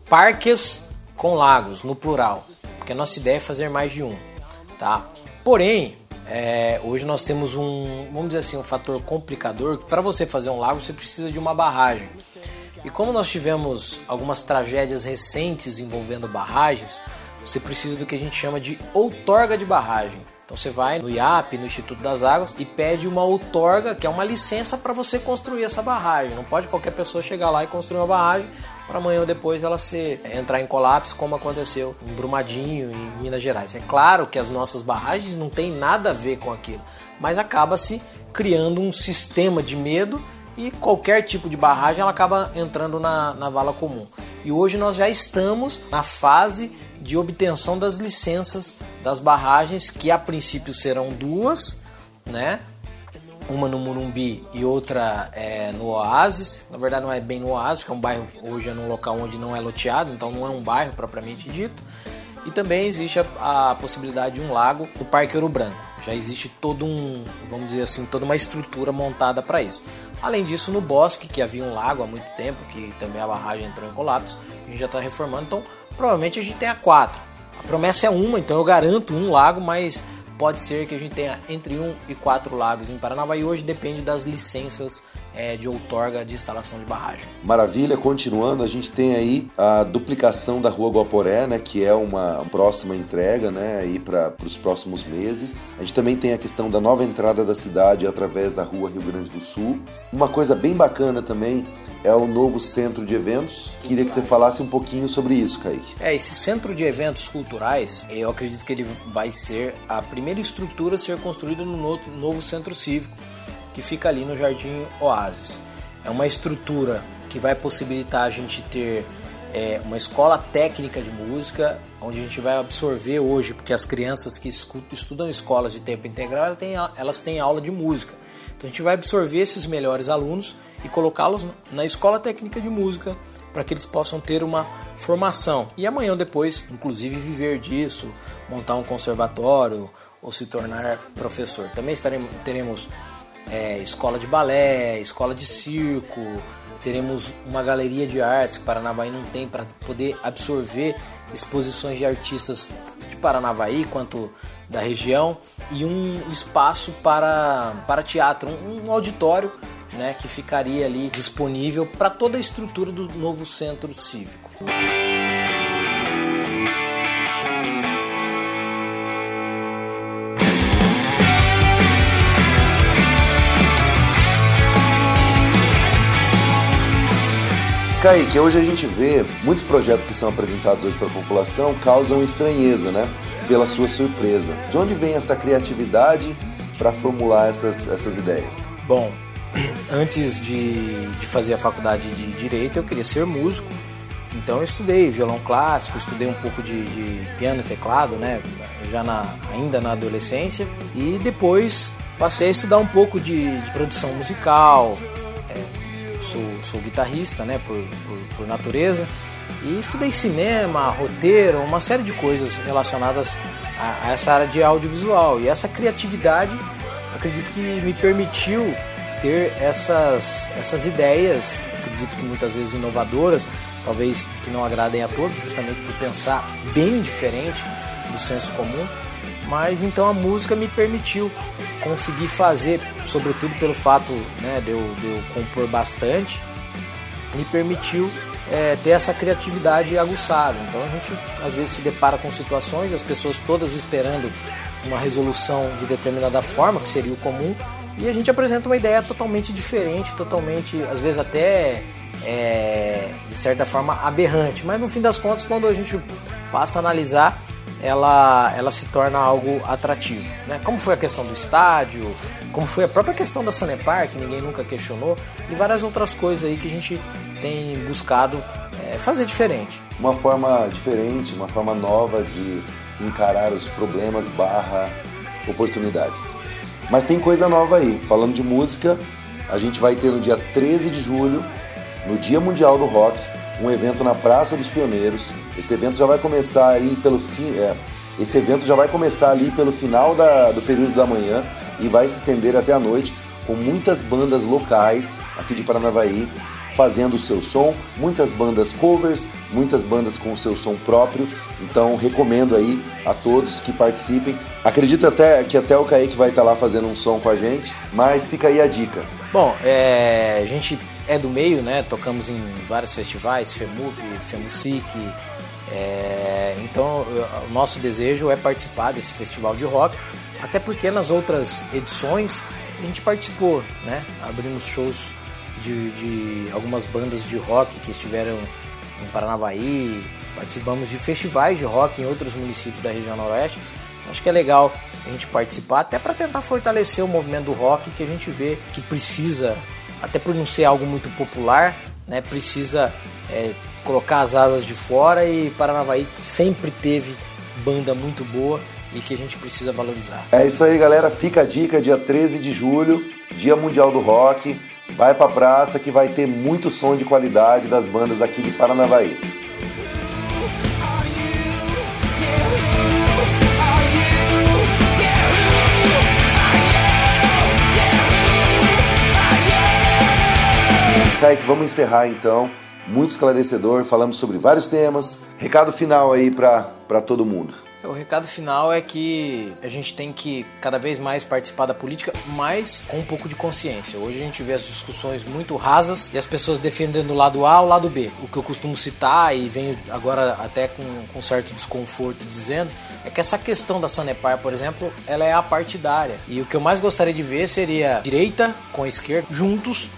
parques com lagos, no plural. Porque a nossa ideia é fazer mais de um, tá? Porém, é, hoje nós temos um, vamos dizer assim, um fator complicador. Para você fazer um lago, você precisa de uma barragem. E como nós tivemos algumas tragédias recentes envolvendo barragens, você precisa do que a gente chama de outorga de barragem. Então você vai no IAP, no Instituto das Águas, e pede uma outorga, que é uma licença para você construir essa barragem. Não pode qualquer pessoa chegar lá e construir uma barragem para amanhã ou depois ela se entrar em colapso, como aconteceu em Brumadinho, em Minas Gerais. É claro que as nossas barragens não têm nada a ver com aquilo, mas acaba se criando um sistema de medo e qualquer tipo de barragem ela acaba entrando na, na vala comum. E hoje nós já estamos na fase de obtenção das licenças das barragens, que a princípio serão duas, né? Uma no Murumbi e outra é, no Oasis. Na verdade, não é bem no Oasis, que é um bairro hoje é num local onde não é loteado, então não é um bairro propriamente dito. E também existe a, a possibilidade de um lago no Parque Ouro Branco. Já existe todo um, vamos dizer assim, toda uma estrutura montada para isso. Além disso, no Bosque, que havia um lago há muito tempo, que também a barragem entrou em colapso, a gente já está reformando, então provavelmente a gente tenha quatro. A promessa é uma, então eu garanto um lago, mas pode ser que a gente tenha entre um e quatro lagos em Paranavaí. Hoje depende das licenças é, de outorga de instalação de barragem. Maravilha, continuando, a gente tem aí a duplicação da Rua Guaporé, né, que é uma próxima entrega, né, para os próximos meses. A gente também tem a questão da nova entrada da cidade através da Rua Rio Grande do Sul. Uma coisa bem bacana também é o novo centro de eventos. Queria que você falasse um pouquinho sobre isso, Kaique. É, esse centro de eventos culturais, eu acredito que ele vai ser a primeira estrutura a ser construída no novo centro cívico, que fica ali no Jardim Oasis. É uma estrutura que vai possibilitar a gente ter é, uma escola técnica de música, onde a gente vai absorver hoje, porque as crianças que estudam escolas de tempo integral, elas têm, elas têm aula de música. Então a gente vai absorver esses melhores alunos e colocá-los na escola técnica de música para que eles possam ter uma formação e amanhã ou depois, inclusive, viver disso, montar um conservatório ou se tornar professor. Também estaremos, teremos é, escola de balé, escola de circo, teremos uma galeria de artes que Paranavaí não tem para poder absorver exposições de artistas de Paranavaí quanto da região e um espaço para, para teatro, um, auditório né, que ficaria ali disponível para toda a estrutura do novo centro cívico. Kaique, hoje a gente vê muitos projetos que são apresentados hoje para a população causam estranheza, né? Pela sua surpresa. De onde vem essa criatividade para formular essas, essas ideias? Bom, antes de, de fazer a faculdade de Direito, eu queria ser músico. Então eu estudei violão clássico, estudei um pouco de, de piano e teclado, né? Já na, ainda na adolescência. E depois passei a estudar um pouco de, de produção musical. Sou, sou guitarrista, né? Por, por, por natureza. E estudei cinema, roteiro, uma série de coisas relacionadas a, a essa área de audiovisual. E essa criatividade, acredito que me permitiu ter essas, essas ideias, acredito que muitas vezes inovadoras, talvez que não agradem a todos, justamente por pensar bem diferente do senso comum. Mas então a música me permitiu conseguir fazer, sobretudo pelo fato né, de, eu, de eu compor bastante, me permitiu é, ter essa criatividade aguçada. Então a gente às vezes se depara com situações, as pessoas todas esperando uma resolução de determinada forma, que seria o comum, e a gente apresenta uma ideia totalmente diferente, totalmente, às vezes até é, de certa forma aberrante, mas no fim das contas, quando a gente passa a analisar, ela, ela se torna algo atrativo. Né? Como foi a questão do estádio, como foi a própria questão da Sanepar, que ninguém nunca questionou, e várias outras coisas aí que a gente tem buscado é, fazer diferente. Uma forma diferente, uma forma nova de encarar os problemas barra oportunidades. Mas tem coisa nova aí. Falando de música, a gente vai ter no dia 13 de julho, no Dia Mundial do Rock, um evento na Praça dos Pioneiros. Esse evento já vai começar ali pelo fim. É, esse evento já vai começar ali pelo final da, do período da manhã e vai se estender até a noite com muitas bandas locais aqui de Paranavaí fazendo o seu som, muitas bandas covers, muitas bandas com o seu som próprio. Então recomendo aí a todos que participem. Acredito até que até o Kaique vai estar lá fazendo um som com a gente, mas fica aí a dica. Bom, é, a gente é do meio, né? Tocamos em vários festivais, FEMUP, FEMUSIC. É, então, o nosso desejo é participar desse festival de rock, até porque nas outras edições a gente participou, né? Abrimos shows de, de algumas bandas de rock que estiveram em Paranavaí, participamos de festivais de rock em outros municípios da região noroeste. Acho que é legal a gente participar, até para tentar fortalecer o movimento do rock que a gente vê que precisa até por não ser algo muito popular, né, precisa é, colocar as asas de fora e Paranavaí sempre teve banda muito boa e que a gente precisa valorizar. É isso aí, galera. Fica a dica, dia 13 de julho, Dia Mundial do Rock. Vai pra praça que vai ter muito som de qualidade das bandas aqui de Paranavaí. Kaique, vamos encerrar então. Muito esclarecedor, falamos sobre vários temas. Recado final aí para todo mundo. O recado final é que a gente tem que cada vez mais participar da política, mas com um pouco de consciência. Hoje a gente vê as discussões muito rasas e as pessoas defendendo o lado A ou o lado B. O que eu costumo citar e venho agora até com, com certo desconforto dizendo é que essa questão da Sanepar, por exemplo, ela é apartidária. E o que eu mais gostaria de ver seria direita com a esquerda juntos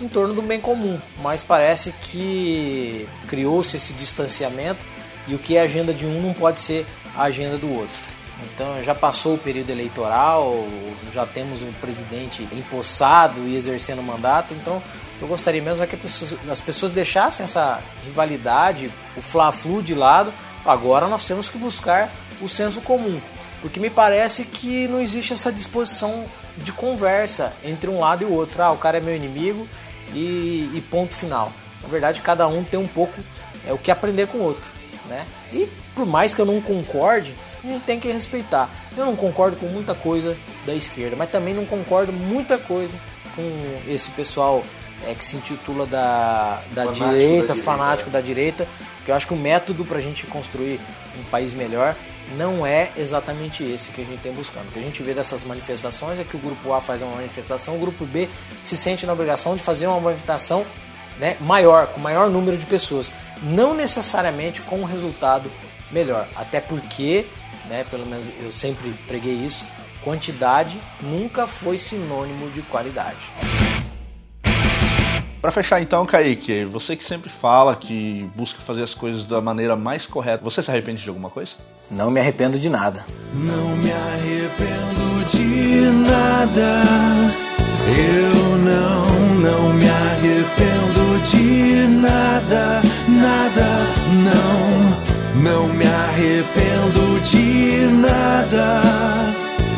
em torno do bem comum, mas parece que criou-se esse distanciamento e o que é agenda de um não pode ser a agenda do outro. Então já passou o período eleitoral, já temos um presidente empossado e exercendo mandato, então eu gostaria mesmo é que as pessoas deixassem essa rivalidade, o fla-flu de lado. Agora nós temos que buscar o senso comum, porque me parece que não existe essa disposição de conversa entre um lado e o outro. Ah, o cara é meu inimigo, e, e, ponto final. Na verdade, cada um tem um pouco é o que aprender com o outro, né? E por mais que eu não concorde, a gente tem que respeitar. Eu não concordo com muita coisa da esquerda, mas também não concordo muita coisa com esse pessoal é, que se intitula da, da fanático direita, da fanático da direita, porque eu acho que o método para a gente construir um país melhor não é exatamente esse que a gente tem buscando. O que a gente vê dessas manifestações é que o grupo A faz uma manifestação, o grupo B se sente na obrigação de fazer uma manifestação né, maior, com maior número de pessoas, não necessariamente com um resultado melhor, até porque, né, pelo menos eu sempre preguei isso, quantidade nunca foi sinônimo de qualidade. Para fechar então, Kaique, você que sempre fala que busca fazer as coisas da maneira mais correta, você se arrepende de alguma coisa? Não me arrependo de nada. Não me arrependo de nada. Eu não, não me arrependo de nada, nada, não, não me arrependo de nada.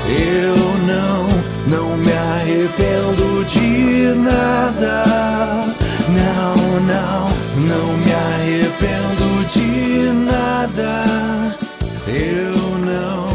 Eu não, não me arrependo de nada. Não, não, não me arrependo de nada. Eu não,